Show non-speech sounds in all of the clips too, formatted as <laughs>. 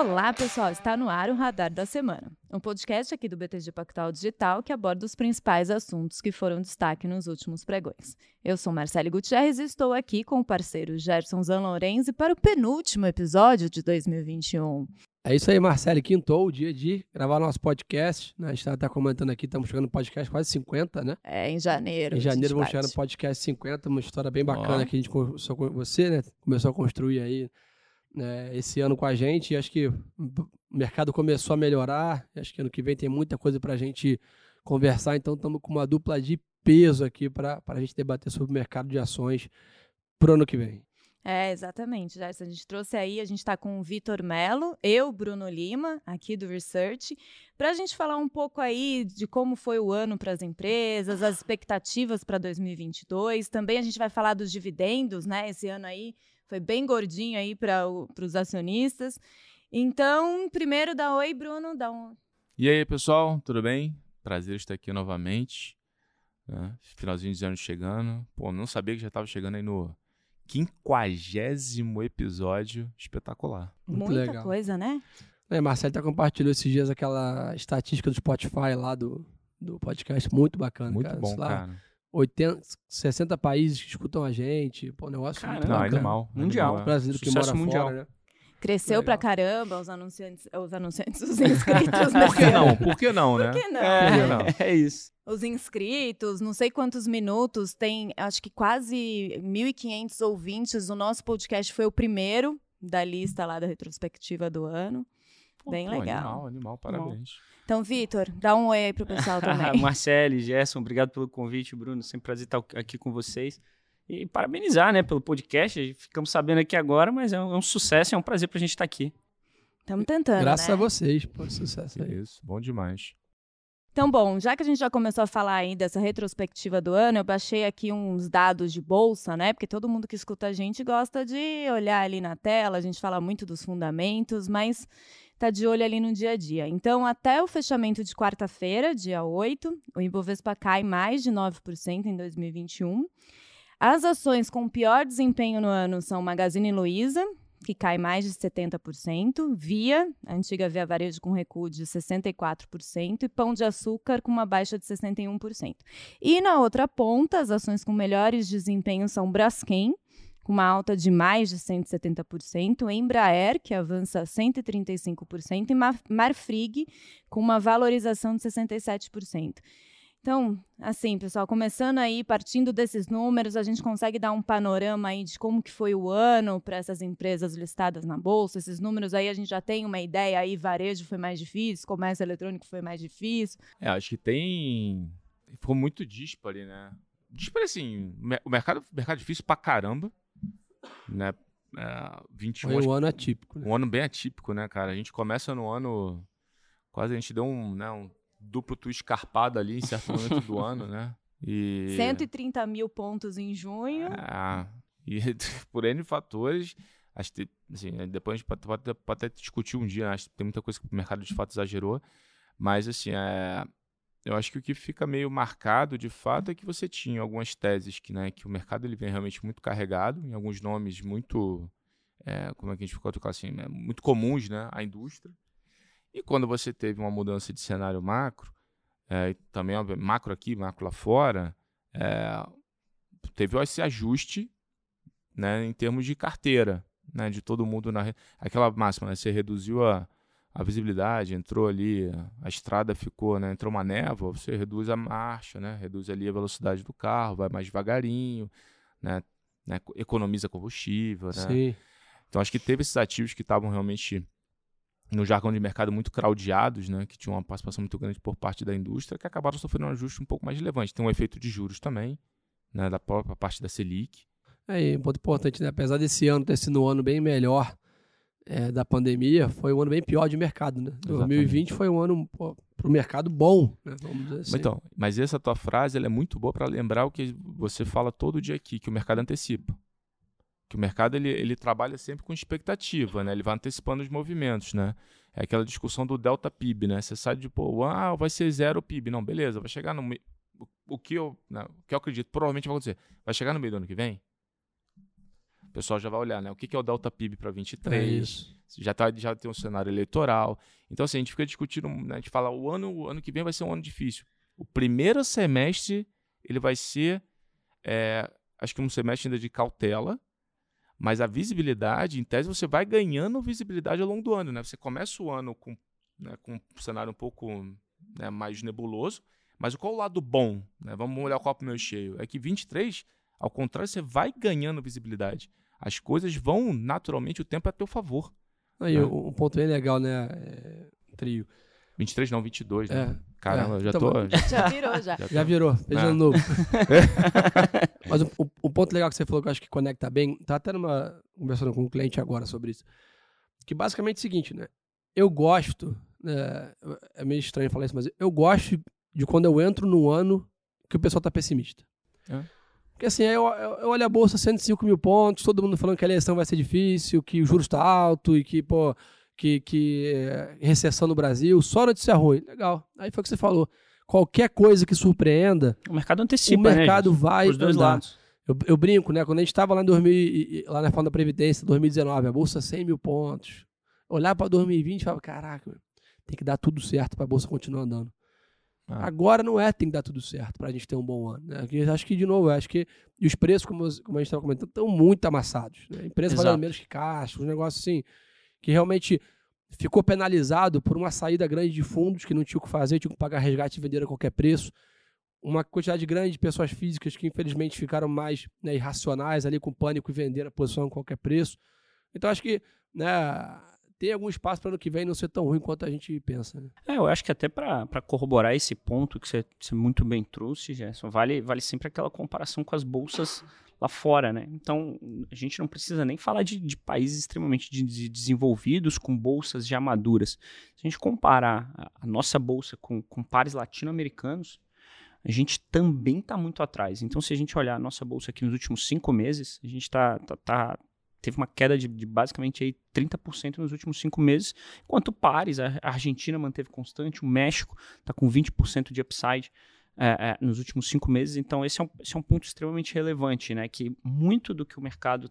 Olá, pessoal! Está no ar o Radar da Semana, um podcast aqui do BTG Pactual Digital que aborda os principais assuntos que foram destaque nos últimos pregões. Eu sou Marcele Gutierrez e estou aqui com o parceiro Gerson Zanlorenzi para o penúltimo episódio de 2021. É isso aí, Marcelo. Quintou o dia de gravar nosso podcast. Né? A gente está tá comentando aqui, estamos chegando no podcast quase 50, né? É, em janeiro. Em janeiro vamos chegar no podcast 50, uma história bem bacana oh. que a gente começou com você, né? Começou a construir aí né, esse ano com a gente. Acho que o mercado começou a melhorar. Acho que ano que vem tem muita coisa para a gente conversar. Então estamos com uma dupla de peso aqui para a gente debater sobre o mercado de ações para o ano que vem. É, exatamente, Gerson. A gente trouxe aí, a gente está com o Vitor Melo, eu, Bruno Lima, aqui do Research, para a gente falar um pouco aí de como foi o ano para as empresas, as expectativas para 2022. Também a gente vai falar dos dividendos, né? Esse ano aí foi bem gordinho aí para os acionistas. Então, primeiro dá oi, Bruno, dá um. E aí, pessoal, tudo bem? Prazer estar aqui novamente. Né? Finalzinho de ano chegando. Pô, não sabia que já estava chegando aí no quinquagésimo episódio espetacular. Muito Muita legal. coisa, né? É, Marcelo até compartilhou esses dias aquela estatística do Spotify lá do, do podcast. Muito bacana, muito cara. bom, lá, cara. 80, 60 países que escutam a gente. Pô, negócio Caramba, muito não, animal. Mundial. Animal, brasileiro Sucesso que mora mundial. fora, né? Cresceu pra caramba os anunciantes, os anunciantes, os inscritos. <laughs> Por que não? Por que não, né? Por que não? É, é isso. Os inscritos, não sei quantos minutos, tem acho que quase 1.500 ouvintes. O nosso podcast foi o primeiro da lista lá da retrospectiva do ano. Pô, Bem pô, legal. Animal, animal, parabéns. Então, Vitor, dá um oi aí pro pessoal <laughs> também. Marcele, Gerson, obrigado pelo convite, Bruno. Sempre prazer estar aqui com vocês. E parabenizar, né, pelo podcast. Ficamos sabendo aqui agora, mas é um, é um sucesso, é um prazer pra gente estar aqui. Estamos tentando. Graças né? a vocês, pô, sucesso aí. Isso, bom demais. Então, bom, já que a gente já começou a falar aí dessa retrospectiva do ano, eu baixei aqui uns dados de bolsa, né? Porque todo mundo que escuta a gente gosta de olhar ali na tela, a gente fala muito dos fundamentos, mas tá de olho ali no dia a dia. Então, até o fechamento de quarta-feira, dia 8, o Ibovespa cai mais de 9% em 2021. As ações com pior desempenho no ano são Magazine Luiza, que cai mais de 70%, Via, a antiga Via Varejo com recuo de 64%, e Pão de Açúcar com uma baixa de 61%. E na outra ponta, as ações com melhores desempenhos são Braskem, com uma alta de mais de 170%, Embraer, que avança 135%, e Marfrig, com uma valorização de 67%. Então, assim, pessoal, começando aí, partindo desses números, a gente consegue dar um panorama aí de como que foi o ano para essas empresas listadas na bolsa. Esses números aí a gente já tem uma ideia aí, varejo foi mais difícil, comércio eletrônico foi mais difícil. É, acho que tem ficou muito dispare, né? Dispare assim, o mercado, mercado difícil pra caramba, né? É, 21 Foi um ano atípico. Né? Um ano bem atípico, né, cara? A gente começa no ano quase a gente deu um, né, um duplo twist escarpado ali em certo momento do <laughs> ano, né? E... 130 mil pontos em junho. É, e <laughs> por N fatores, acho que, assim, depois a gente pode, pode, pode, até discutir um dia, né? acho que tem muita coisa que o mercado de fato exagerou, mas assim, é, eu acho que o que fica meio marcado de fato é que você tinha algumas teses que, né, que o mercado ele vem realmente muito carregado, em alguns nomes muito, é, como é que a gente ficou assim, né, muito comuns, né, a indústria, e quando você teve uma mudança de cenário macro, é, também macro aqui, macro lá fora, é, teve esse ajuste né, em termos de carteira, né, de todo mundo na aquela máxima, né, você reduziu a, a visibilidade, entrou ali, a estrada ficou, né, entrou uma névoa, você reduz a marcha, né, reduz ali a velocidade do carro, vai mais devagarinho, né, né economiza combustível, né? Sim. Então acho que teve esses ativos que estavam realmente no jargão de mercado muito craudiados, né, que tinham uma participação muito grande por parte da indústria, que acabaram sofrendo um ajuste um pouco mais relevante. Tem um efeito de juros também, né, da própria parte da Selic. É, um ponto importante, né? apesar desse ano ter sido um ano bem melhor é, da pandemia, foi um ano bem pior de mercado. Né? 2020 foi um ano para o mercado bom, né? vamos dizer assim. Então, mas essa tua frase é muito boa para lembrar o que você fala todo dia aqui, que o mercado antecipa que o mercado ele, ele trabalha sempre com expectativa, né? Ele vai antecipando os movimentos, né? É aquela discussão do delta PIB, né? Você sabe de, pô, ah, vai ser zero o PIB. Não, beleza, vai chegar no meio. O que eu, né, o que eu acredito provavelmente vai acontecer. Vai chegar no meio do ano que vem? O pessoal já vai olhar, né? O que, que é o delta PIB para 23? É já, tá, já tem um cenário eleitoral. Então, assim, a gente fica discutindo, né, a gente fala, o ano, o ano que vem vai ser um ano difícil. O primeiro semestre, ele vai ser, é, acho que um semestre ainda de cautela, mas a visibilidade, em tese, você vai ganhando visibilidade ao longo do ano, né? Você começa o ano com, né, com um cenário um pouco né, mais nebuloso, mas qual o lado bom? Né? Vamos olhar o copo meio cheio. É que 23, ao contrário, você vai ganhando visibilidade. As coisas vão, naturalmente, o tempo é a teu favor. Aí, né? um ponto bem legal, né? É, trio. 23 não, 22, né? É. Caramba, é, já então, tô... Já, <laughs> já virou, já. Já, já virou, beijando é. novo. <laughs> <laughs> Mas o, o, o, ponto legal que você falou que eu acho que conecta bem, tá até numa, conversando com um cliente agora sobre isso, que basicamente é o seguinte, né? Eu gosto, né, é meio estranho falar isso, mas eu gosto de quando eu entro no ano que o pessoal tá pessimista. É. Porque assim, eu, eu, eu olho a bolsa 105 mil pontos, todo mundo falando que a eleição vai ser difícil, que o juros está alto e que, pô, que, que é, recessão no Brasil, só notícia ruim. Legal. Aí foi o que você falou. Qualquer coisa que surpreenda. O mercado antecipa. O né, mercado né, vai Os dois andar. lados. Eu, eu, brinco, né? Quando a gente estava lá, em 2000, lá na Fala da Previdência, 2019, a bolsa 100 mil pontos. Olhar para 2020 e falar: caraca, tem que dar tudo certo para a bolsa continuar andando. Ah. Agora não é tem que dar tudo certo para a gente ter um bom ano. Né? Acho que, de novo, acho que e os preços, como, como a gente estava comentando, estão muito amassados. Né? Empresas valendo menos que caixa, um negócio assim, que realmente ficou penalizado por uma saída grande de fundos que não tinha o que fazer, tinha que pagar resgate e vender a qualquer preço. Uma quantidade grande de pessoas físicas que infelizmente ficaram mais né, irracionais ali com pânico e vender a posição a qualquer preço. Então acho que né, tem algum espaço para ano que vem não ser tão ruim quanto a gente pensa. Né? É, eu acho que até para corroborar esse ponto que você, você, muito bem trouxe, Gerson, vale, vale sempre aquela comparação com as bolsas lá fora, né? Então, a gente não precisa nem falar de, de países extremamente de, de desenvolvidos com bolsas já maduras. Se a gente comparar a, a nossa bolsa com, com pares latino-americanos, a gente também está muito atrás. Então, se a gente olhar a nossa bolsa aqui nos últimos cinco meses, a gente está tá, tá, teve uma queda de, de, basicamente aí 30% nos últimos cinco meses, enquanto pares, a Argentina manteve constante, o México está com 20% de upside é, é, nos últimos cinco meses. Então, esse é, um, esse é um ponto extremamente relevante, né? que muito do que o mercado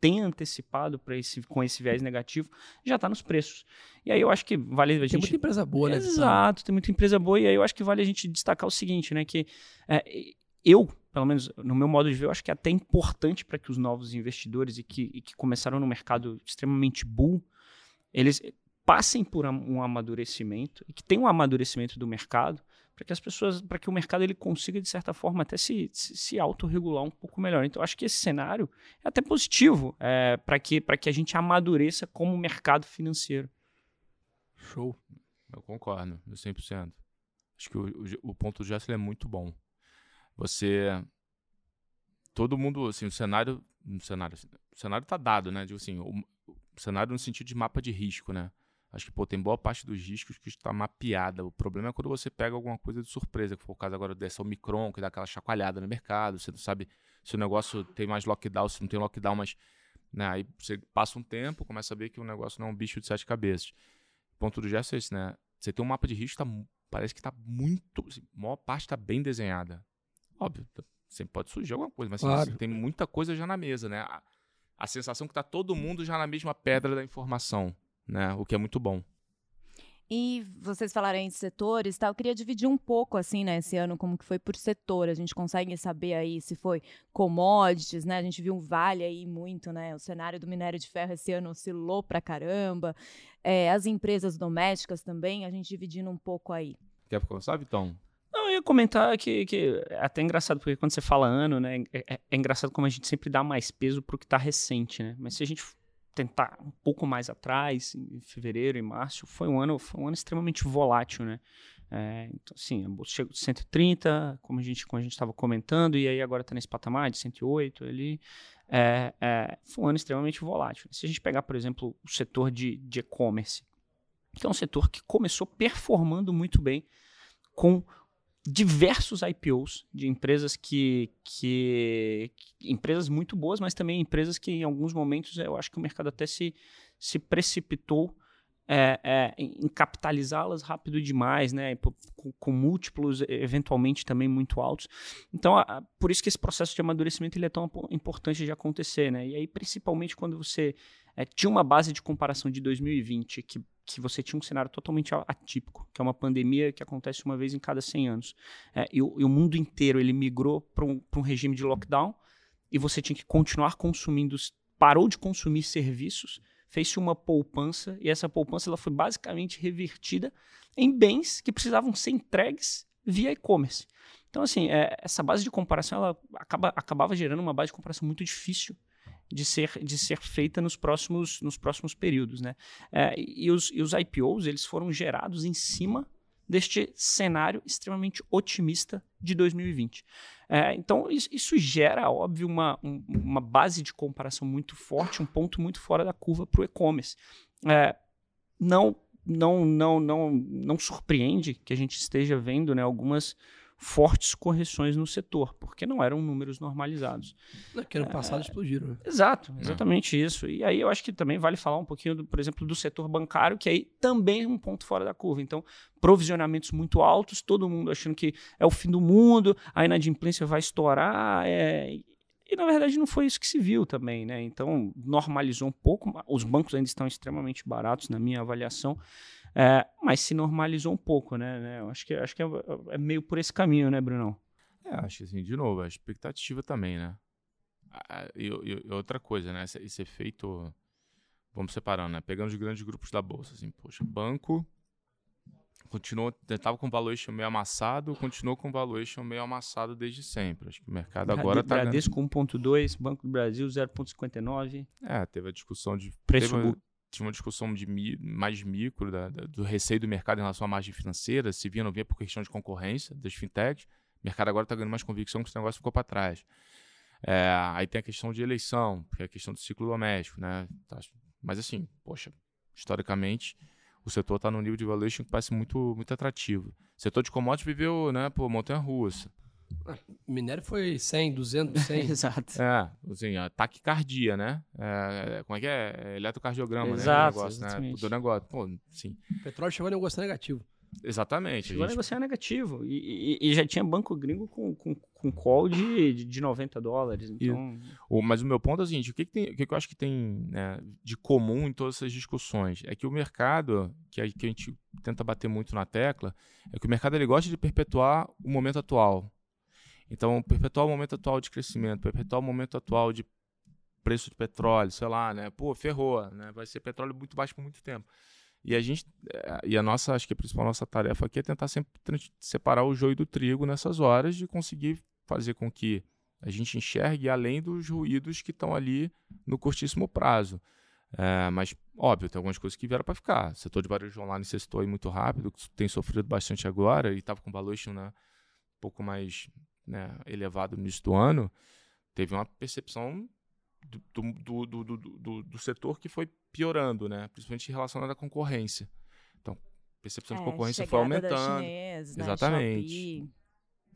tem antecipado para esse com esse viés negativo já está nos preços. E aí eu acho que vale a gente tem muita empresa boa, né? Exato, tem muita empresa boa e aí eu acho que vale a gente destacar o seguinte, né, que é, eu pelo menos no meu modo de ver, eu acho que é até importante para que os novos investidores e que, e que começaram no mercado extremamente bull, eles passem por um amadurecimento e que tenham um amadurecimento do mercado para que as pessoas, para que o mercado ele consiga de certa forma até se, se, se autorregular um pouco melhor. Então, acho que esse cenário é até positivo é, para que, que a gente amadureça como mercado financeiro. Show. Eu concordo, 100%. Acho que o, o, o ponto do Jessel é muito bom. Você. Todo mundo, assim, o cenário. O cenário, o cenário tá dado, né? Digo assim, o, o cenário no sentido de mapa de risco, né? Acho que pô, tem boa parte dos riscos que está mapeada. O problema é quando você pega alguma coisa de surpresa, que foi o caso agora dessa Omicron, que dá aquela chacoalhada no mercado, você não sabe se o negócio tem mais lockdown, se não tem lockdown, mas né, aí você passa um tempo, começa a ver que o negócio não é um bicho de sete cabeças. O ponto do gesto é esse, né? Você tem um mapa de risco, tá, parece que está muito. Assim, a maior parte está bem desenhada. Óbvio, tá, sempre pode surgir alguma coisa, mas assim, claro. assim, tem muita coisa já na mesa, né? A, a sensação que está todo mundo já na mesma pedra da informação, né? O que é muito bom. E vocês falaram em setores, tá? Eu queria dividir um pouco assim, né, esse ano como que foi por setor. A gente consegue saber aí se foi commodities, né? A gente viu um vale aí muito, né? O cenário do minério de ferro esse ano oscilou pra caramba. É, as empresas domésticas também, a gente dividindo um pouco aí. Quer começar, Vitão? Não, eu ia comentar que, que é até engraçado, porque quando você fala ano, né, é, é, é engraçado como a gente sempre dá mais peso pro que está recente, né? Mas se a gente tentar um pouco mais atrás, em fevereiro e março, foi um ano, foi um ano extremamente volátil, né? É, então, assim, a bolsa chegou de 130, como a gente como a gente estava comentando, e aí agora está nesse patamar de 108 ali. É, é, foi um ano extremamente volátil. Se a gente pegar, por exemplo, o setor de e-commerce, que é um setor que começou performando muito bem com diversos IPOs de empresas que, que, empresas muito boas, mas também empresas que em alguns momentos eu acho que o mercado até se, se precipitou é, é, em capitalizá-las rápido demais, né? Com, com, múltiplos, eventualmente também muito altos. Então, a, por isso que esse processo de amadurecimento ele é tão importante de acontecer, né? E aí, principalmente quando você é, tinha uma base de comparação de 2020 que, que você tinha um cenário totalmente atípico, que é uma pandemia que acontece uma vez em cada 100 anos. É, e, o, e, o, mundo inteiro ele migrou para um, um regime de lockdown e você tinha que continuar consumindo, parou de consumir serviços fez-se uma poupança e essa poupança ela foi basicamente revertida em bens que precisavam ser entregues via e-commerce. Então, assim, é, essa base de comparação ela acaba, acabava gerando uma base de comparação muito difícil de ser, de ser feita nos próximos, nos próximos períodos. Né? É, e, os, e os IPOs eles foram gerados em cima deste cenário extremamente otimista de 2020. É, então, isso, gera, óbvio, uma, um, uma base de comparação muito forte, um ponto muito fora da curva para o e-commerce. É, não, não, não, não, não surpreende que a gente esteja vendo né, algumas fortes correções no setor, porque não eram números normalizados. É que ano passado é, explodiram. Né? Exato, exatamente isso. E aí eu acho que também vale falar um pouquinho, do, por exemplo, do setor bancário, que aí também é um ponto fora da curva. Então, provisionamentos muito altos, todo mundo achando que é o fim do mundo, a inadimplência vai estourar, é, e na verdade não foi isso que se viu também, né? Então normalizou um pouco. Os bancos ainda estão extremamente baratos, na minha avaliação. É, mas se normalizou um pouco, né? né? Eu acho que, acho que é, é, meio por esse caminho, né, Brunão? É, acho que assim, de novo, a expectativa também, né? E, e, e outra coisa, né? Esse, esse, efeito. Vamos separando, né? Pegando os grandes grupos da bolsa, assim, poxa, banco continuou, estava com valuation meio amassado, continuou com valuation meio amassado desde sempre. Acho que o mercado agora está. Bradesco 1.2, Banco do Brasil 0.59. É, teve a discussão de preço teve, tinha uma discussão de mais micro da, da, do receio do mercado em relação à margem financeira, se vinha ou não vinha por questão de concorrência das fintechs. O mercado agora está ganhando mais convicção que esse negócio ficou para trás. É, aí tem a questão de eleição, que é a questão do ciclo doméstico, né? Tá, mas assim, poxa, historicamente, o setor está num nível de valuation que parece muito, muito atrativo. O setor de commodities viveu, né, por montanha-russa. Minério foi 100, 200, 100. Exato. É, assim, a taquicardia, né? É, como é que é? é eletrocardiograma, Exato, né? Negócio, né? Do negócio. Pô, sim. O petróleo chegou a negociar negativo. Exatamente. Chegou a, gente... a negociar negativo. E, e, e, já tinha banco gringo com, com, com call de, de 90 dólares. Então... E, o, mas o meu ponto é o seguinte: o que, que, tem, o que, que eu acho que tem né, de comum em todas essas discussões? É que o mercado, que a, que a gente tenta bater muito na tecla, é que o mercado ele gosta de perpetuar o momento atual. Então, perpetuar o momento atual de crescimento, perpetuar o momento atual de preço de petróleo, sei lá, né? Pô, ferrou, né? Vai ser petróleo muito baixo por muito tempo. E a gente, eh, e a nossa, acho que a principal nossa tarefa aqui é tentar sempre separar o joio do trigo nessas horas de conseguir fazer com que a gente enxergue além dos ruídos que estão ali no curtíssimo prazo. É, mas, óbvio, tem algumas coisas que vieram para ficar. O setor de varejo online necessitou aí muito rápido, tem sofrido bastante agora e estava com valuation né, um pouco mais né, elevado no início do ano, teve uma percepção do, do, do, do, do setor que foi piorando, né, principalmente relacionada à concorrência. Então, a percepção é, de concorrência foi aumentando. Chinês, né, Exatamente. Né,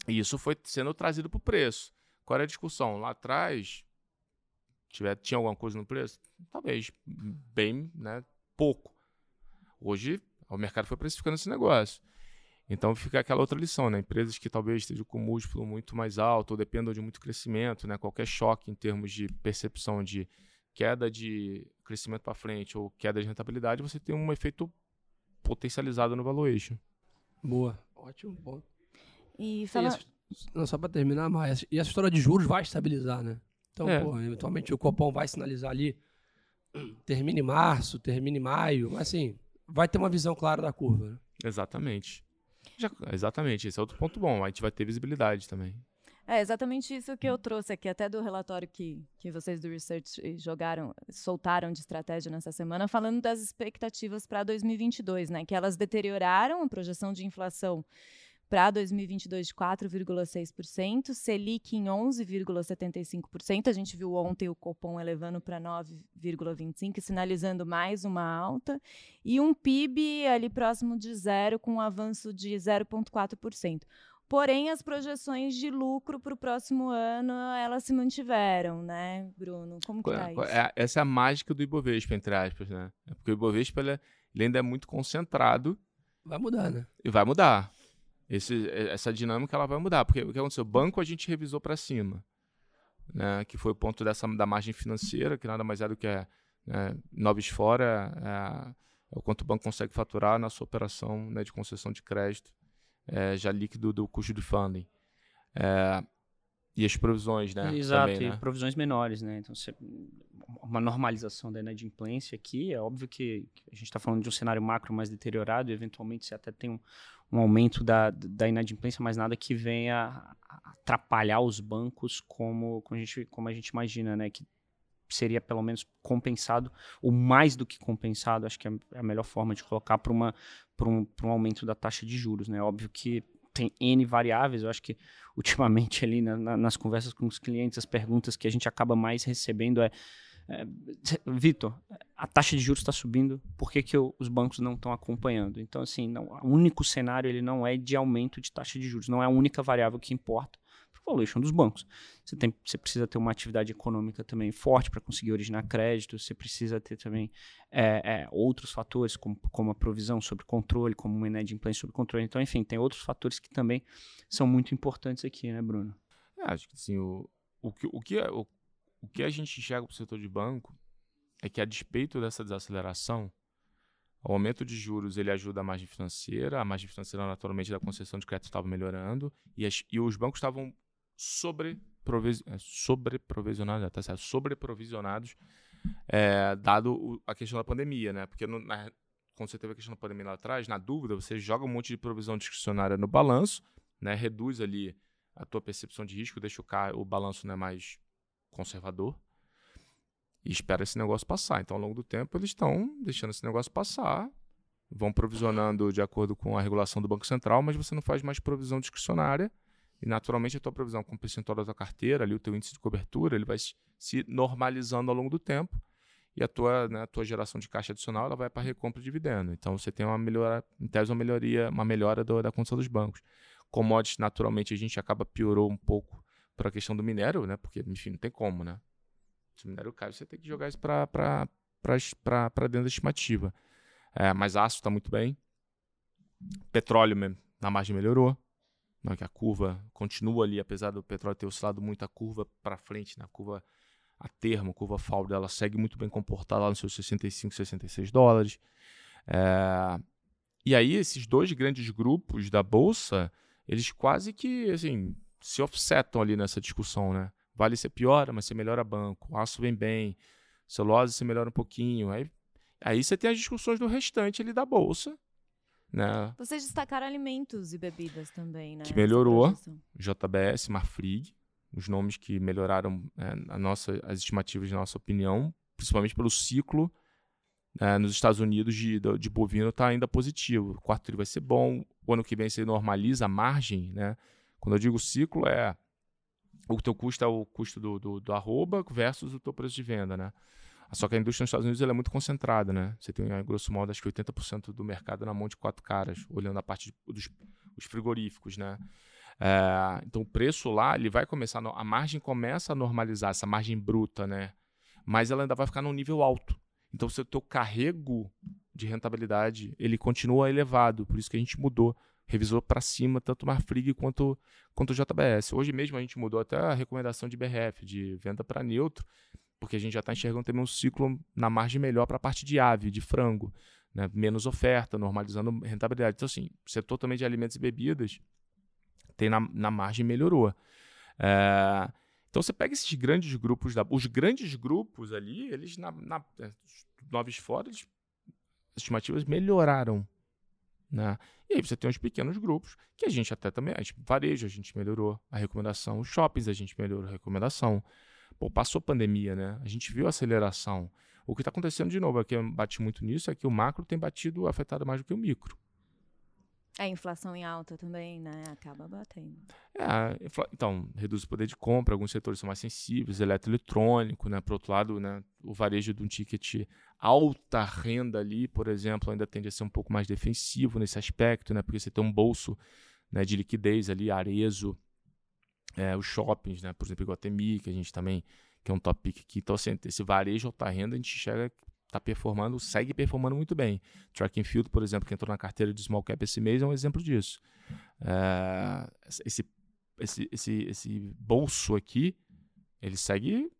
e isso foi sendo trazido para o preço. Qual era a discussão? Lá atrás, tiver, tinha alguma coisa no preço? Talvez, bem, né, pouco. Hoje, o mercado foi precificando esse negócio. Então fica aquela outra lição, né? Empresas que talvez estejam com múltiplo muito mais alto ou dependam de muito crescimento, né? Qualquer choque em termos de percepção de queda de crescimento para frente ou queda de rentabilidade, você tem um efeito potencializado no valuation. Boa, ótimo, bom. E fala... Não, só para terminar, mas e essa história de juros vai estabilizar, né? Então, é. pô, eventualmente o Copom vai sinalizar ali, <clears throat> termine em março, termine em maio, mas assim, vai ter uma visão clara da curva. Né? Exatamente. Já, exatamente, esse é outro ponto bom. A gente vai ter visibilidade também. É exatamente isso que eu trouxe aqui, até do relatório que, que vocês do Research jogaram, soltaram de estratégia nessa semana, falando das expectativas para 2022, né? Que elas deterioraram a projeção de inflação para 2022 de 4,6%, Selic em 11,75%. A gente viu ontem o Copom elevando para 9,25%, sinalizando mais uma alta, e um PIB ali próximo de zero, com um avanço de 0,4%. Porém, as projeções de lucro para o próximo ano, elas se mantiveram, né, Bruno? Como que tá isso? É, essa é a mágica do Ibovespa, entre aspas, né? É porque o Ibovespa, ele é ele ainda é muito concentrado. Vai mudar, né? E vai mudar. Esse, essa dinâmica ela vai mudar. Porque o que aconteceu? O banco a gente revisou para cima. Né, que foi o ponto dessa, da margem financeira, que nada mais é do que é, noves fora, é, é, o quanto o banco consegue faturar na sua operação né, de concessão de crédito, é, já líquido do custo de funding. É, e as provisões, né? Exato, também, e né? provisões menores, né? Então, você, uma normalização da inadimplência aqui, é óbvio que, a gente está falando de um cenário macro mais deteriorado, e eventualmente você até tem um, um aumento da, da inadimplência, mas nada que venha atrapalhar os bancos como, como, a, gente, como a gente imagina, né? Que seria pelo menos compensado, ou mais do que compensado, acho que é a melhor forma de colocar para um, um aumento da taxa de juros, né? Óbvio que tem N variáveis. Eu acho que <laughs> ultimamente ali na, na, nas conversas com os clientes, as perguntas que a gente acaba mais recebendo é, é Vitor, a taxa de juros está subindo, por que, que eu, os bancos não estão acompanhando? Então, assim, não, o único cenário ele não é de aumento de taxa de juros, não é a única variável que importa valuation dos bancos. Você, tem, você precisa ter uma atividade econômica também forte para conseguir originar crédito, você precisa ter também é, é, outros fatores, como, como a provisão sobre controle, como uma inadimplência sobre controle. Então, enfim, tem outros fatores que também são muito importantes aqui, né, Bruno? É, acho que. O, o, que, o, que, é, o, o que a gente enxerga para o setor de banco é que, a despeito dessa desaceleração, o aumento de juros ele ajuda a margem financeira, a margem financeira naturalmente da concessão de crédito estava melhorando e, as, e os bancos estavam sobreprovisionados, tá certo? Sobreprovisionados, é, dado o, a questão da pandemia, né? Porque no, na, quando você teve a questão da pandemia lá atrás, na dúvida, você joga um monte de provisão discricionária no balanço, né? Reduz ali a tua percepção de risco, deixa o, carro, o balanço né, mais conservador e espera esse negócio passar. Então, ao longo do tempo, eles estão deixando esse negócio passar, vão provisionando de acordo com a regulação do Banco Central, mas você não faz mais provisão discricionária e naturalmente a tua provisão com o percentual da tua carteira, ali o teu índice de cobertura, ele vai se normalizando ao longo do tempo e a tua, né, a tua geração de caixa adicional ela vai para recompra de dividendo. Então você tem uma melhora, em tese uma melhoria, uma melhora do, da condição dos bancos. Commodities, naturalmente, a gente acaba piorou um pouco para a questão do minério, né? Porque, enfim, não tem como, né? Se o minério cai, você tem que jogar isso para dentro da estimativa. É, mas aço está muito bem. Petróleo, na margem melhorou né, que a curva continua ali, apesar do petróleo ter oscilado muito, a curva para frente, na né, curva a termo, curva FAUD, ela segue muito bem comportada lá nos seus 65, 66 dólares. É... E aí, esses dois grandes grupos da Bolsa, eles quase que assim, se offsetam ali nessa discussão, né? Vale você piora, mas você melhora banco. Aço vem bem. Celulose você melhora um pouquinho. Aí, aí você tem as discussões do restante ali da Bolsa, né? Vocês destacaram alimentos e bebidas também, né? Que melhorou. JBS, Marfrig, os nomes que melhoraram é, a nossa, as estimativas, na nossa opinião, principalmente pelo ciclo é, nos Estados Unidos de, de bovino está ainda positivo. O quarto tri vai ser bom, o ano que vem você normaliza a margem, né? Quando eu digo ciclo, é o teu custo é o custo do, do, do arroba versus o teu preço de venda, né? Só que a indústria nos Estados Unidos é muito concentrada, né? Você tem, grosso modo, acho que 80% do mercado na mão de quatro caras, olhando a parte de, dos os frigoríficos, né? É, então o preço lá, ele vai começar, a margem começa a normalizar, essa margem bruta, né? Mas ela ainda vai ficar num nível alto. Então o teu carrego de rentabilidade, ele continua elevado, por isso que a gente mudou, revisou para cima tanto o Marfrig quanto, quanto o JBS. Hoje mesmo a gente mudou até a recomendação de BRF, de venda para neutro, porque a gente já está enxergando também um ciclo na margem melhor para a parte de ave, de frango, né? menos oferta, normalizando rentabilidade. Então, assim, setor também de alimentos e bebidas tem na, na margem melhorou. É, então, você pega esses grandes grupos, da, os grandes grupos ali, eles, na, na novos fora, eles, as estimativas melhoraram. Né? E aí você tem os pequenos grupos que a gente até também, a gente, varejo a gente melhorou a recomendação, os shoppings a gente melhorou a recomendação. Pô, passou pandemia, né? A gente viu a aceleração. O que está acontecendo de novo, aqui eu bati muito nisso, é que o macro tem batido afetado mais do que o micro. A inflação em alta também, né? Acaba batendo. É, então, reduz o poder de compra, alguns setores são mais sensíveis, eletroeletrônico, né? Por outro lado, né, o varejo de um ticket alta renda ali, por exemplo, ainda tende a ser um pouco mais defensivo nesse aspecto, né? Porque você tem um bolso né, de liquidez ali, areso, é, os shoppings, né? Por exemplo, Iguatemi, que a gente também que é um top pick aqui. Então, assim, esse varejo alta renda, a gente enxerga tá performando, segue performando muito bem. Track and Field, por exemplo, que entrou na carteira de small cap esse mês, é um exemplo disso. É, esse, esse, esse, esse bolso aqui, ele segue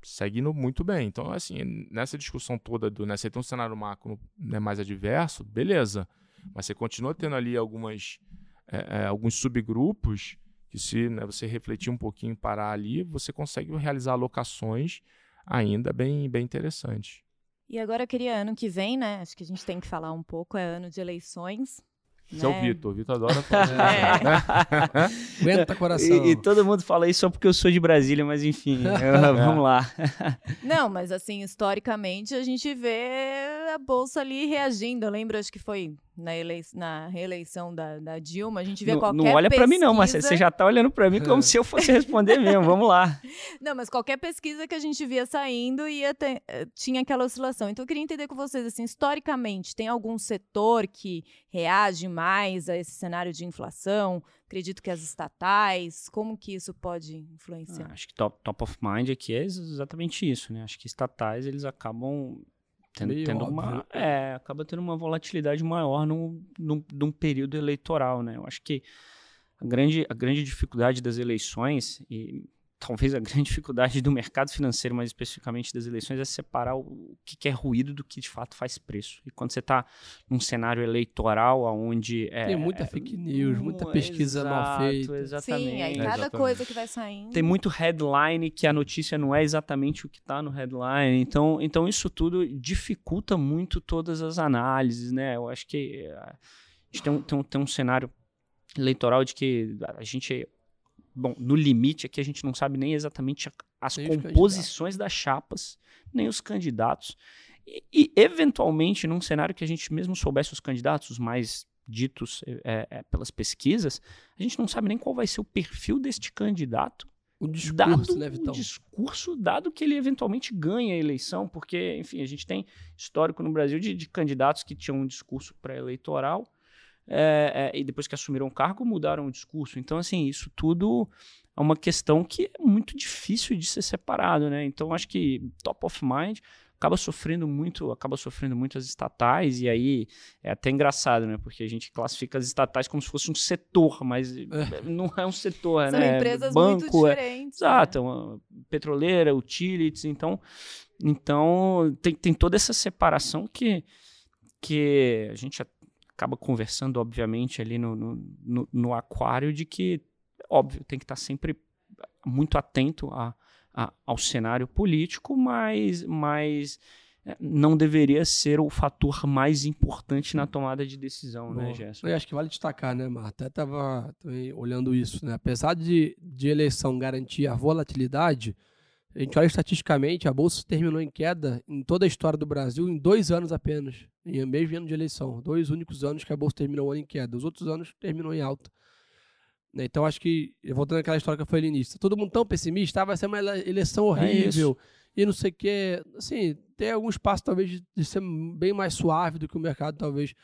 seguindo muito bem. Então, assim, nessa discussão toda do, né, você tem um cenário macro né, mais adverso, beleza. Mas você continua tendo ali algumas, é, é, alguns subgrupos que se né, você refletir um pouquinho, parar ali, você consegue realizar alocações ainda bem, bem interessantes. E agora eu queria ano que vem, né? Acho que a gente tem que falar um pouco, é ano de eleições. Esse né? é o Vitor. O Vitor adora <laughs> falar. É. Né? <laughs> Aguenta coração. E, e, todo mundo fala isso só porque eu sou de Brasília, mas enfim, <laughs> eu, vamos lá. Não, mas assim, historicamente, a gente vê a Bolsa ali reagindo. Eu lembro, acho que foi na, elei na reeleição da, da, Dilma, a gente vê não, qualquer Não olha para mim não, mas você já está olhando para mim <laughs> como se eu fosse responder mesmo, vamos lá. <laughs> Não, mas qualquer pesquisa que a gente via saindo ia ter, eh, tinha aquela oscilação. Então eu queria entender com vocês, assim, historicamente, tem algum setor que reage mais a esse cenário de inflação? Acredito que as estatais, como que isso pode influenciar? Ah, acho que top, top of mind aqui é exatamente isso, né? Acho que estatais, eles acabam tendo, tendo uma né? é, acaba tendo uma volatilidade maior no, no, num período eleitoral, né? Eu acho que a grande, a grande dificuldade das eleições e talvez a grande dificuldade do mercado financeiro, mais especificamente das eleições, é separar o que é ruído do que de fato faz preço. E quando você está num cenário eleitoral onde... É, Tem muita fake news, muita pesquisa exato, mal feita. Exatamente. Sim, aí cada exatamente. coisa que vai saindo... Tem muito headline que a notícia não é exatamente o que está no headline. Então, então isso tudo dificulta muito todas as análises, né? Eu acho que eh, a gente tem um, tem um, tem um cenário eleitoral de que a gente Bom, no limite aqui a gente não sabe nem exatamente as nem composições das chapas, nem os candidatos. E, e, eventualmente, num cenário que a gente mesmo soubesse os candidatos, os mais ditos é, é, pelas pesquisas, a gente não sabe nem qual vai ser o perfil deste candidato. O discurso, dado né, Vitão? O discurso, dado que ele eventualmente ganha a eleição, porque, enfim, a gente tem histórico no Brasil de, de candidatos que tinham um discurso pré-eleitoral é, é, e depois que assumiram o cargo mudaram o discurso. Então, assim, isso tudo é uma questão que é muito difícil de ser separado, né? Então, acho que top of mind acaba sofrendo muito, acaba sofrendo muito as estatais, e aí é até engraçado, né? Porque a gente classifica as estatais como se fosse um setor, mas é. não é um setor, São né? São empresas Banco, muito é diferentes. É, exato, né? uma petroleira, utilities, então, então tem, tem toda essa separação que, que a gente acaba conversando, obviamente, ali no, no, no, aquário, de que, óbvio, tem que estar sempre muito atento a, a, ao cenário político, mas, mas é, não deveria ser o fator mais importante na tomada de decisão, né, Bom, né, Gerson? Eu acho que vale destacar, né, Marta? Até estava olhando isso, né? Apesar de, de eleição garantir a volatilidade, a gente olha estatisticamente, a Bolsa terminou em queda em toda a história do Brasil em dois anos apenas, em mesmo ano de eleição. Dois únicos anos que a Bolsa terminou o ano em queda. Os outros anos terminou em alta. Né, então acho que, voltando àquela história que eu falei no início, todo mundo tão pessimista, ah, vai ser uma eleição é horrível é e não sei o quê. Assim, tem algum espaço talvez de, de, ser bem mais suave do que o mercado talvez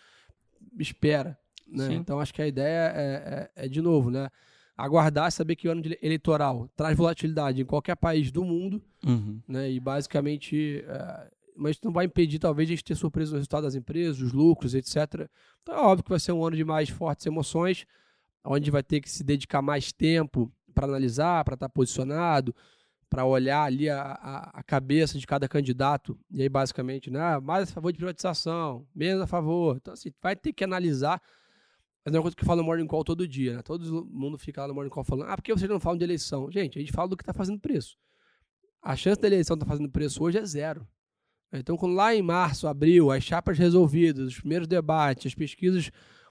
espera. Né? Então acho que a ideia é, é, é de novo, né? Aguardar, saber que o ano eleitoral traz volatilidade em qualquer país do mundo, uhum. né? E basicamente, é, mas não vai impedir talvez a gente ter surpresa no resultado das empresas, os lucros, etc. Então é óbvio que vai ser um ano de mais fortes emoções, onde vai ter que se dedicar mais tempo para analisar, para estar tá posicionado, para olhar ali a, a, a, cabeça de cada candidato. E aí, basicamente, né, mais a favor de privatização, menos a favor. Então, assim, vai ter que analisar é uma coisa que eu falo no Morning Call todo dia, né? Todo mundo fica lá no Morning Call falando, ah, por que vocês não falam de eleição? Gente, a gente fala do que está fazendo preço. A chance da eleição estar tá fazendo preço hoje é zero. Então, quando lá em março, abril, as chapas resolvidas, os primeiros debates, as pesquisas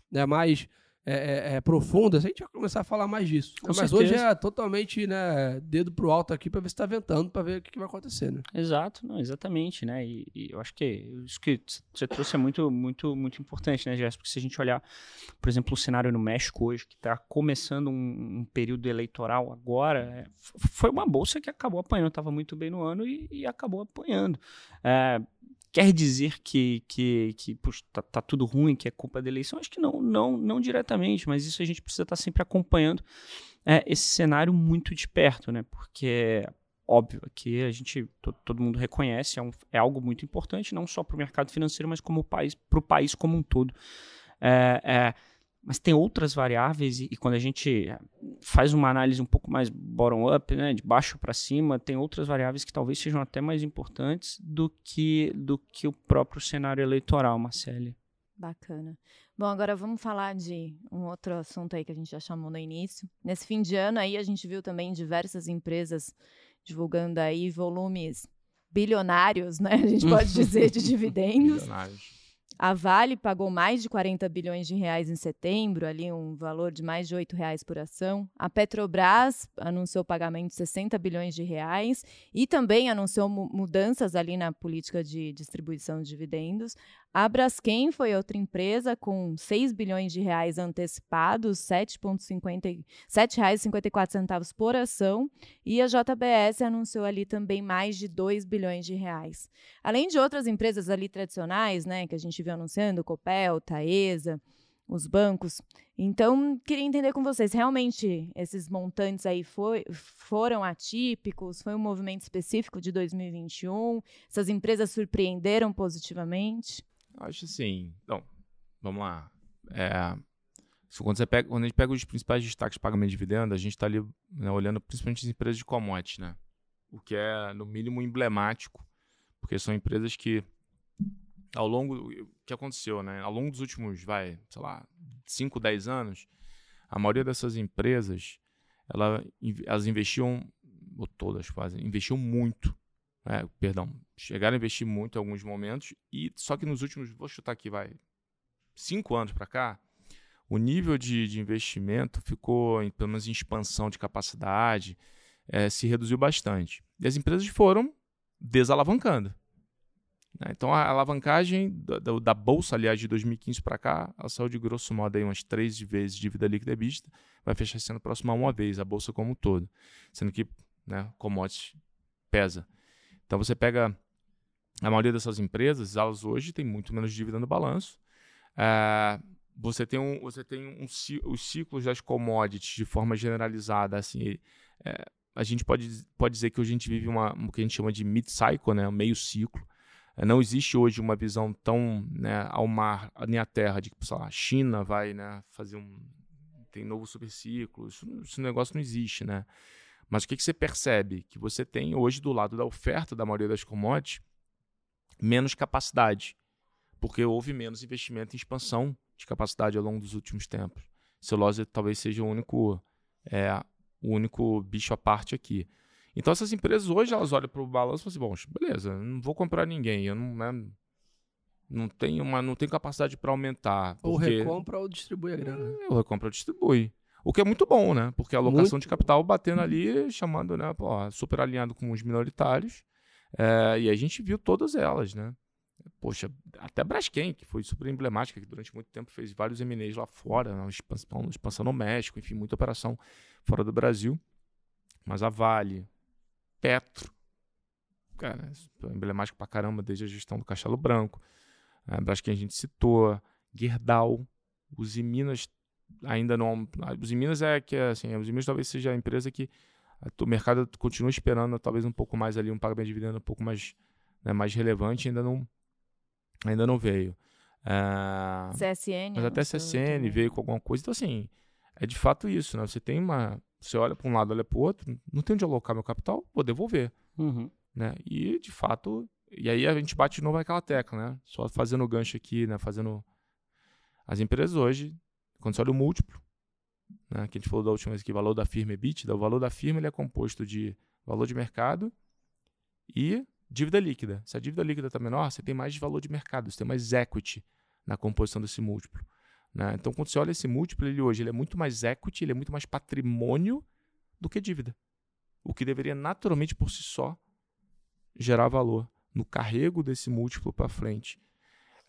né, mais é, é, é, profundas, a gente vai começar a falar mais disso. Com Mas certeza. hoje é totalmente né, dedo pro alto aqui para ver se está ventando, para ver o que, que, vai acontecer. Né? Exato, não, exatamente, né? E, e, eu acho que isso que você trouxe é muito, muito, muito importante, né, Jéssica? Porque se a gente olhar, por exemplo, o cenário no México hoje, que está começando um, um, período eleitoral agora, é, foi uma bolsa que acabou apanhando, estava muito bem no ano e, e acabou apanhando. É, quer dizer que, que, que puxa, tá, tá, tudo ruim, que é culpa da eleição? Acho que não, não, não diretamente, mas isso a gente precisa estar tá sempre acompanhando é, esse cenário muito de perto, né? Porque óbvio, aqui a gente, todo mundo reconhece, é, um, é algo muito importante, não só para o mercado financeiro, mas como país, para o país como um todo. É, é, mas tem outras variáveis, e, e, quando a gente faz uma análise um pouco mais bottom-up, né, de baixo para cima, tem outras variáveis que talvez sejam até mais importantes do que, do que o próprio cenário eleitoral, Marcele. Bacana. Bom, agora vamos falar de um outro assunto aí que a gente já chamou no início. Nesse fim de ano aí a gente viu também diversas empresas divulgando aí volumes bilionários, né? A gente pode <laughs> dizer de dividendos. Bilionários. A Vale pagou mais de 40 bilhões de reais em setembro, ali um valor de mais de 8 reais por ação. A Petrobras anunciou pagamento de 60 bilhões de reais e também anunciou mudanças ali na política de distribuição de dividendos. A Braskem foi outra empresa com 6 bilhões de reais antecipados, R$ 7,54 por ação, e a JBS anunciou ali também mais de 2 bilhões de reais. Além de outras empresas ali tradicionais, né, que a gente viu anunciando, Copel, Taesa, os bancos. Então, queria entender com vocês, realmente esses montantes aí foi, foram atípicos? Foi um movimento específico de 2021? Essas empresas surpreenderam positivamente? Acho assim. Então, vamos lá. É, quando, você pega, quando a gente pega os principais destaques de pagamento de dividendo, a gente está ali né, olhando principalmente as empresas de commodities, né? O que é, no mínimo, emblemático, porque são empresas que, ao longo. O que aconteceu, né? Ao longo dos últimos, vai, sei lá, 5, 10 anos, a maioria dessas empresas, ela, elas investiam, ou todas quase, investiam muito é, perdão, chegaram a investir muito em alguns momentos, e só que nos últimos, vou chutar aqui, vai, cinco anos para cá, o nível de, de investimento ficou, em, pelo menos em expansão de capacidade, é, se reduziu bastante. E as empresas foram desalavancando. Né? Então a alavancagem da, da, bolsa, aliás, de 2015 para cá, ela saiu de grosso modo aí umas três vezes dívida líquida e vai fechar sendo próximo a uma vez, a bolsa como um todo. Sendo que né, commodities pesa. Então você pega a maioria dessas empresas, elas hoje têm muito menos dívida no balanço. É, você tem, um, você tem um, os ciclos das commodities de forma generalizada. Assim, é, a gente pode, pode dizer que hoje a gente vive uma, o que a gente chama de mid-cycle, né, meio ciclo. É, não existe hoje uma visão tão né, ao mar, nem à terra, de que a China vai né, fazer um. tem novo superciclo. Isso, esse negócio não existe, né? Mas o que, que você percebe? Que você tem hoje do lado da oferta da maioria das commodities menos capacidade, porque houve menos investimento em expansão de capacidade ao longo dos últimos tempos. Celulose talvez seja o único, é, o único bicho à parte aqui. Então essas empresas hoje elas olham para o balanço e falam assim, bom, beleza, não vou comprar ninguém, eu não, né, não tenho uma, não tenho capacidade para aumentar. Ou recompra ou distribui a grana. Ou recompra ou distribui. O que é muito bom, né? Porque a alocação muito de capital batendo ali, chamando, né? Pô, super alinhado com os minoritários. É, e a gente viu todas elas, né? Poxa, até Braskem, que foi super emblemática, que durante muito tempo fez vários M&As lá fora, né? expansão, expansão no México, enfim, muita operação fora do Brasil. Mas a Vale, Petro, cara, é emblemático pra caramba desde a gestão do Castelo Branco. A Braskem a gente citou, Gerdau, os Minas ainda não. Os Minas é que assim, os Minas talvez seja a empresa que o mercado continua esperando talvez um pouco mais ali um pagamento de dividendo um pouco mais né, mais relevante ainda não ainda não veio. Uh, CSN. Mas até CSN veio com alguma coisa. Então assim é de fato isso, né? Você tem uma você olha para um lado, olha para o outro, não tem onde alocar meu capital, vou devolver, uhum. né? E de fato e aí a gente bate de novo aquela tecla, né? Só fazendo o gancho aqui, né? Fazendo as empresas hoje quando você olha o múltiplo, né, que a gente falou da última vez aqui, valor da firma EBITDA, o valor da firma ele é composto de valor de mercado e dívida líquida. Se a dívida líquida está menor, você tem mais valor de mercado, você tem mais equity na composição desse múltiplo. Né? Então, quando você olha esse múltiplo, ele hoje ele é muito mais equity, ele é muito mais patrimônio do que dívida. O que deveria naturalmente por si só gerar valor no carrego desse múltiplo para frente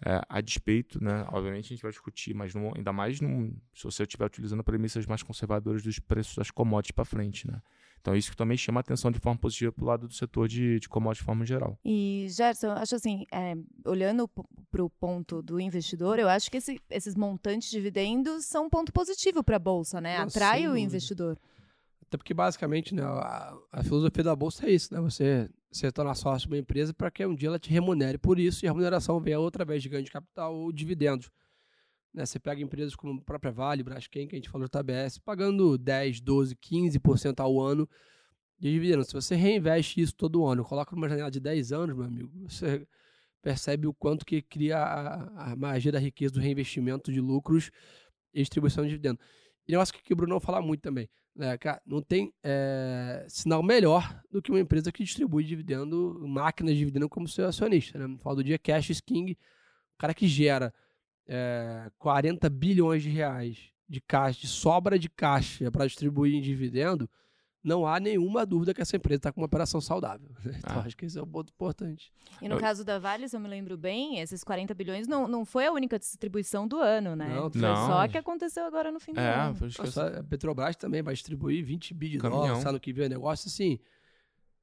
é, a despeito, né? Obviamente a gente vai discutir, mas não, ainda mais num, se você estiver utilizando premissas mais conservadoras dos preços das commodities para frente, né? Então isso que também chama a atenção de forma positiva para o lado do setor de, de commodities de forma geral. E, Gerson, acho assim, é, olhando para o ponto do investidor, eu acho que esse, esses montantes de dividendos são um ponto positivo para a Bolsa, né? Atrai o investidor. Até porque, basicamente, né, a, a, filosofia da Bolsa é isso, né? Você se torna sócio de uma empresa para que um dia ela te remunere por isso e a remuneração venha outra vez de ganho de capital ou dividendos. Né? Você pega empresas como a própria Vale, Braskem, que a gente falou da TBS, pagando 10, 12, 15% ao ano de dividendos. Se você reinveste isso todo ano, coloca numa janela de 10 anos, meu amigo, você percebe o quanto que cria a, a magia da riqueza do reinvestimento de lucros e distribuição de dividendos. E negócio que o Bruno não fala muito também. Né, cara, não tem é, sinal melhor do que uma empresa que distribui dividendo, máquinas de dividendo como seu acionista. Né? Fala do dia Cash King, o cara que gera é, 40 bilhões de reais de caixa, de sobra de caixa para distribuir em dividendo, não há nenhuma dúvida que essa empresa está com uma operação saudável. Né? <laughs> Então, ah. acho que esse é um ponto importante. E no eu... caso da Vale, se eu me lembro bem, esses 40 bilhões não, não foi a única distribuição do ano, né? Não, foi não. só que aconteceu agora no fim do é, ano. Nossa, a Petrobras também vai distribuir 20 bilhões de dólares, sabe no que vem o negócio, assim...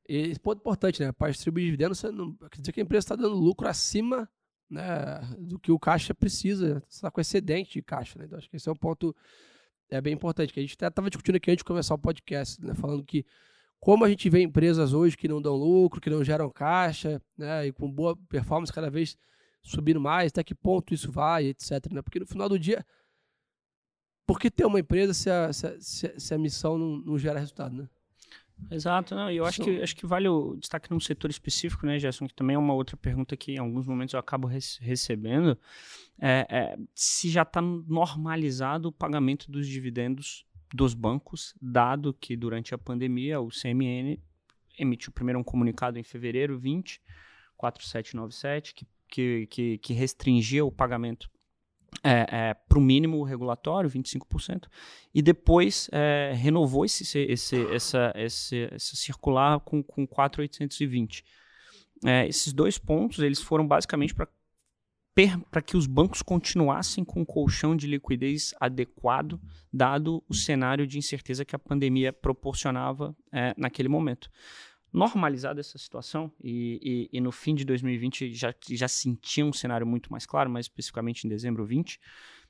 Esse ponto importante, né? Para distribuir dividendos, você não, quer dizer que a empresa está dando lucro acima né, do que o caixa precisa. Você está com excedente de caixa, né? Então, acho que esse é um ponto é bem importante, que a gente estava discutindo aqui antes de começar o podcast, né, falando que como a gente vê empresas hoje que não dão lucro, que não geram caixa, né, e com boa performance cada vez subindo mais, até que ponto isso vai, etc. Né? Porque no final do dia, por que ter uma empresa se a, se a, se a missão não, não gera resultado, né? Exato, não, e eu acho que, acho que vale o destaque num setor específico, né, Gerson, que também é uma outra pergunta que em alguns momentos eu acabo recebendo, é, é, se já está normalizado o pagamento dos dividendos dos bancos, dado que durante a pandemia o CMN emitiu primeiro um comunicado em fevereiro 20, 4797, que, que, que, que restringia o pagamento é, é, para o mínimo regulatório, 25%, e depois é, renovou esse, esse, essa, esse, essa circular com, com 4,820. É, esses dois pontos eles foram basicamente para que os bancos continuassem com um colchão de liquidez adequado, dado o cenário de incerteza que a pandemia proporcionava é, naquele momento normalizada essa situação e, e, e, no fim de 2020 já, já sentia um cenário muito mais claro, mais especificamente em dezembro 20,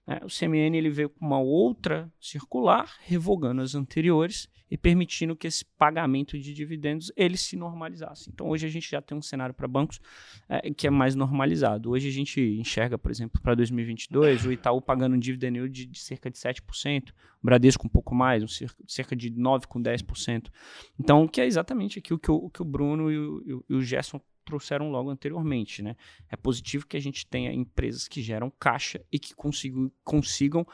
né, o CMN ele veio com uma outra circular, revogando as anteriores e permitindo que esse pagamento de dividendos ele se normalizasse. Então hoje a gente já tem um cenário para bancos é, que é mais normalizado. Hoje a gente enxerga, por exemplo, para 2022 o Itaú pagando um dividend de, de, cerca de 7%, o Bradesco um pouco mais, um cerca, cerca de 9% com 10%. Então, que é exatamente aquilo que o, que o Bruno e o, e o Gerson trouxeram logo anteriormente. Né? É positivo que a gente tenha empresas que geram caixa e que consigam, consigam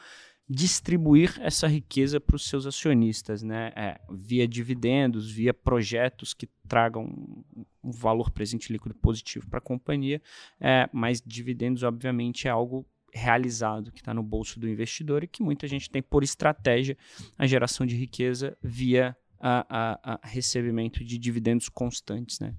distribuir essa riqueza para os seus acionistas, né? É, via dividendos, via projetos que tragam um valor presente líquido positivo para a companhia, é, mas dividendos, obviamente, é algo realizado que está no bolso do investidor e que muita gente tem por estratégia a geração de riqueza via a, a, a recebimento de dividendos constantes, né?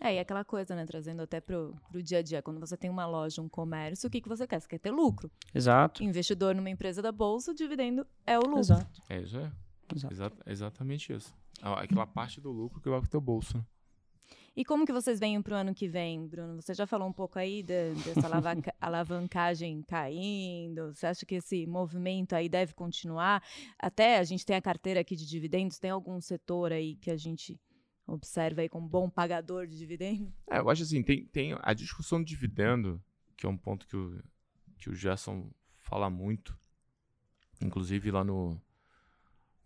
É, e aquela coisa, né? Trazendo até pro, pro dia a dia. Quando você tem uma loja, um comércio, o que, que você quer? Você quer ter lucro. Exato. Investidor numa empresa da bolsa, o dividendo é o lucro. Exato. É isso é. Exato. exatamente isso. Aquela parte do lucro que vai pro teu bolso. Né? E como que vocês veem para o ano que vem, Bruno? Você já falou um pouco aí de, dessa alavanca, <laughs> alavancagem caindo. Você acha que esse movimento aí deve continuar? Até a gente tem a carteira aqui de dividendos. Tem algum setor aí que a gente observa aí como bom pagador de dividendo? É, eu acho assim, tem, tem a discussão do dividendo, que é um ponto que o, que o Gerson fala muito, inclusive lá no,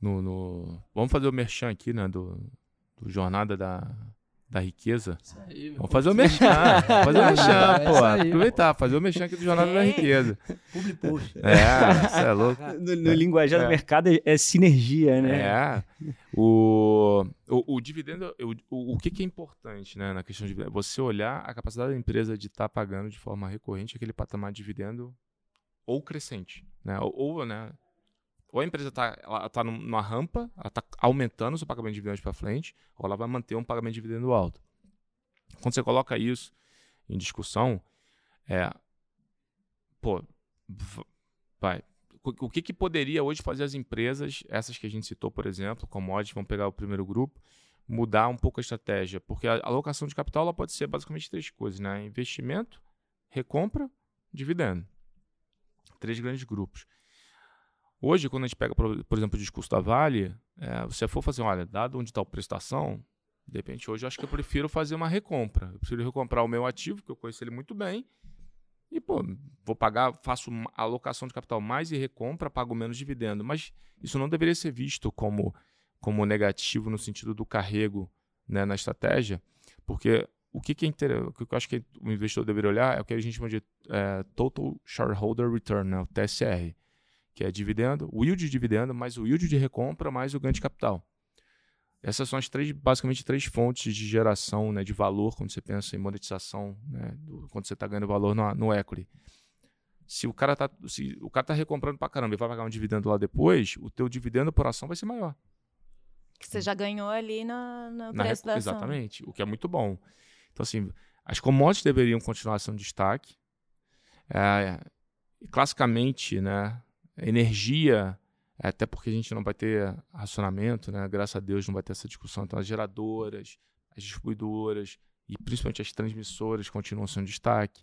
no, no Vamos fazer o merchan aqui, né, do, do Jornada da, da riqueza. Aí, Vamos fazer o mexão. fazer o mexão, <laughs> é pô. Aproveitar, fazer o mexão aqui do Jornal é. da Riqueza. Public post. É, você é louco. No, no linguajar é. do mercado é, é, sinergia, né? É. O, o, o dividendo, o, o, que, que é importante né, na questão de dividendo? Você olhar a capacidade da empresa de estar tá pagando de forma recorrente aquele patamar de dividendo ou crescente. Né? Ou, ou né, ou a empresa está tá numa rampa, ela está aumentando o seu pagamento de dividendos para frente, ou ela vai manter um pagamento de dividendo alto. Quando você coloca isso em discussão, é, pô, vai, o que, que poderia hoje fazer as empresas, essas que a gente citou, por exemplo, commodities, vamos pegar o primeiro grupo, mudar um pouco a estratégia? Porque a alocação de capital ela pode ser basicamente três coisas, né? Investimento, recompra, dividendo. Três grandes grupos. Hoje, quando a gente pega, por, exemplo, o discurso da Vale, é, você for fazer, olha, dado onde está a prestação, de repente hoje eu acho que eu prefiro fazer uma recompra. Eu prefiro recomprar o meu ativo, que eu conheço ele muito bem, e, pô, vou pagar, faço alocação de capital mais e recompra, pago menos dividendo. Mas isso não deveria ser visto como, como negativo no sentido do carrego né, na estratégia, porque o que, que é o que eu acho que o investidor deveria olhar é o que a gente chama de é, Total Shareholder Return, né, o TSR, que é dividendo, o yield de dividendo, mais o yield de recompra, mais o ganho de capital. Essas são as três, basicamente, três fontes de geração né, de valor quando você pensa em monetização, né, do, quando você está ganhando valor no, no equity. Se o cara está se o cara tá recomprando para caramba e vai pagar um dividendo lá depois, o teu dividendo por ação vai ser maior. Que você já ganhou ali no, no preço da ação. Exatamente, o que é muito bom. Então, assim, as commodities deveriam continuar sendo destaque. É, classicamente, né, energia até porque a gente não vai ter racionamento, né? Graças a Deus não vai ter essa discussão. Então, as geradoras, as distribuidoras e principalmente as transmissoras continuam sendo destaque.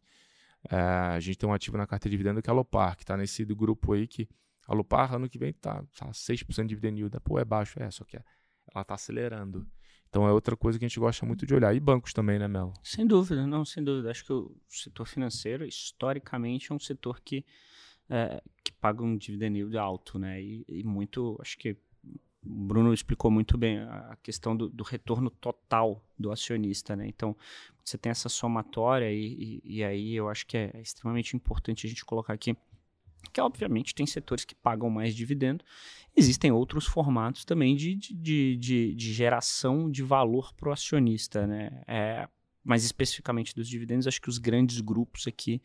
É, a gente tem um ativo na carteira de dividendo que é a Alopar, que está nesse grupo aí que a Alopar ano que vem está tá 6% de dividend yield. Pô, é baixo, é, só que ela está acelerando. Então é outra coisa que a gente gosta muito de olhar. E bancos também, né, Melo? Sem dúvida, não, sem dúvida. Acho que o setor financeiro, historicamente, é um setor que é, que pagam um dividend alto, né? E, e, muito, acho que o Bruno explicou muito bem a questão do, do retorno total do acionista, né? Então, você tem essa somatória e, e, e aí eu acho que é, é extremamente importante a gente colocar aqui que obviamente tem setores que pagam mais dividendo. Existem outros formatos também de, de, de, de geração de valor para o acionista, né? É, mais especificamente dos dividendos, acho que os grandes grupos aqui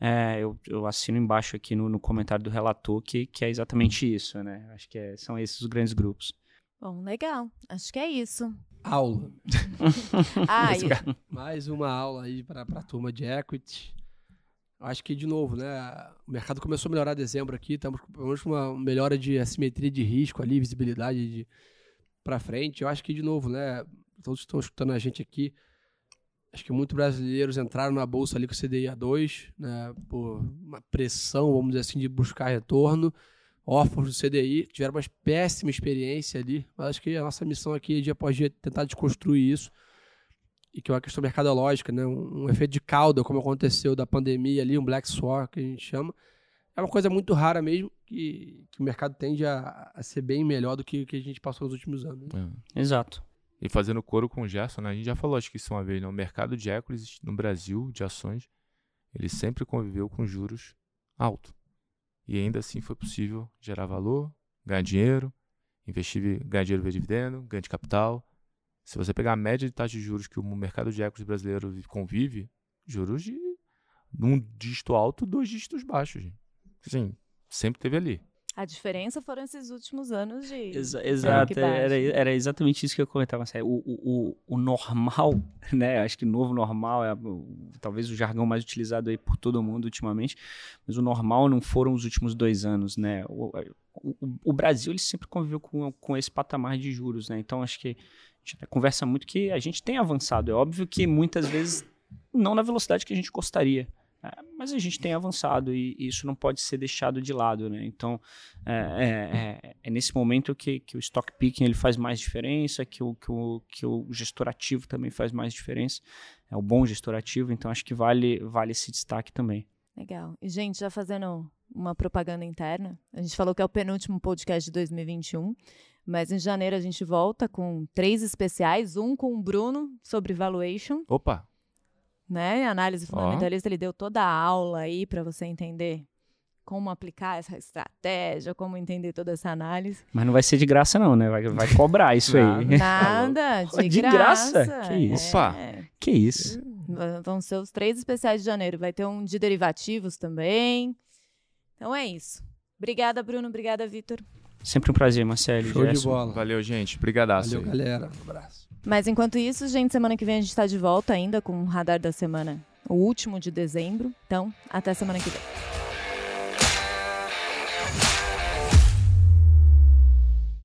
é, eu, eu, assino embaixo aqui no, no, comentário do relator que, que é exatamente isso, né? Acho que é, são esses os grandes grupos. Bom, legal. Acho que é isso. Aula. <laughs> ah, Mais uma aula aí para a turma de equity. Acho que, de novo, né? O mercado começou a melhorar em dezembro aqui. Estamos com uma melhora de assimetria de risco ali, visibilidade de para frente. Eu acho que, de novo, né? Todos estão escutando a gente aqui acho que muitos brasileiros entraram na bolsa ali com o CDI a 2, né, por uma pressão, vamos dizer assim, de buscar retorno, órfãos do CDI, tiveram uma péssima experiência ali, mas acho que a nossa missão aqui é dia após dia tentar desconstruir isso, e que é uma questão mercadológica, né, um, um efeito de cauda, como aconteceu da pandemia ali, um black swan que a gente chama, é uma coisa muito rara mesmo, que, que o mercado tende a, a ser bem melhor do que o que a gente passou nos últimos anos. Né? É. Exato. E fazendo coro com o Gerson, né? a gente já falou, acho que isso uma vez, né? o mercado de equities no Brasil, de ações, ele sempre conviveu com juros altos. E ainda assim foi possível gerar valor, ganhar dinheiro, investir, ganhar dinheiro via dividendo, ganhar de capital. Se você pegar a média de taxa de juros que o mercado de equities brasileiro convive, juros de um dígito alto, dois dígitos baixos. Assim, sempre teve ali. A diferença foram esses últimos anos de. Exa exato, era, era exatamente isso que eu comentava. Assim, o, o, o normal, <laughs> né? Acho que novo normal é talvez o jargão mais utilizado aí por todo mundo ultimamente, mas o normal não foram os últimos dois anos, né? O, o, o Brasil ele sempre conviveu com, com esse patamar de juros, né? Então acho que a gente conversa muito que a gente tem avançado. É óbvio que muitas vezes não na velocidade que a gente gostaria. É, mas a gente tem avançado e, isso não pode ser deixado de lado, né? Então, é, é, é, é nesse momento que, que o stock picking ele faz mais diferença, que o, que, o, que o gestor ativo também faz mais diferença, é o bom gestor ativo, então acho que vale, vale esse destaque também. Legal. E, gente, já fazendo uma propaganda interna, a gente falou que é o penúltimo podcast de 2021, mas em janeiro a gente volta com três especiais, um com o Bruno sobre valuation. Opa! Né? Análise fundamentalista, oh. ele deu toda a aula aí para você entender como aplicar essa estratégia, como entender toda essa análise. Mas não vai ser de graça não, né? Vai, vai cobrar isso aí. Nada, <laughs> de, de graça. Que isso? Opa, que isso? Vão ser os três especiais de janeiro. Vai ter um de derivativos também. Então é isso. Obrigada, Bruno. Obrigada, Vitor. Sempre um prazer, Marcelo. Show de bola. Valeu, gente. Obrigadaço. Valeu, galera. Um abraço. Mas enquanto isso, gente, semana que vem a gente está de volta ainda com o Radar da Semana, o último de dezembro. Então, até semana que vem.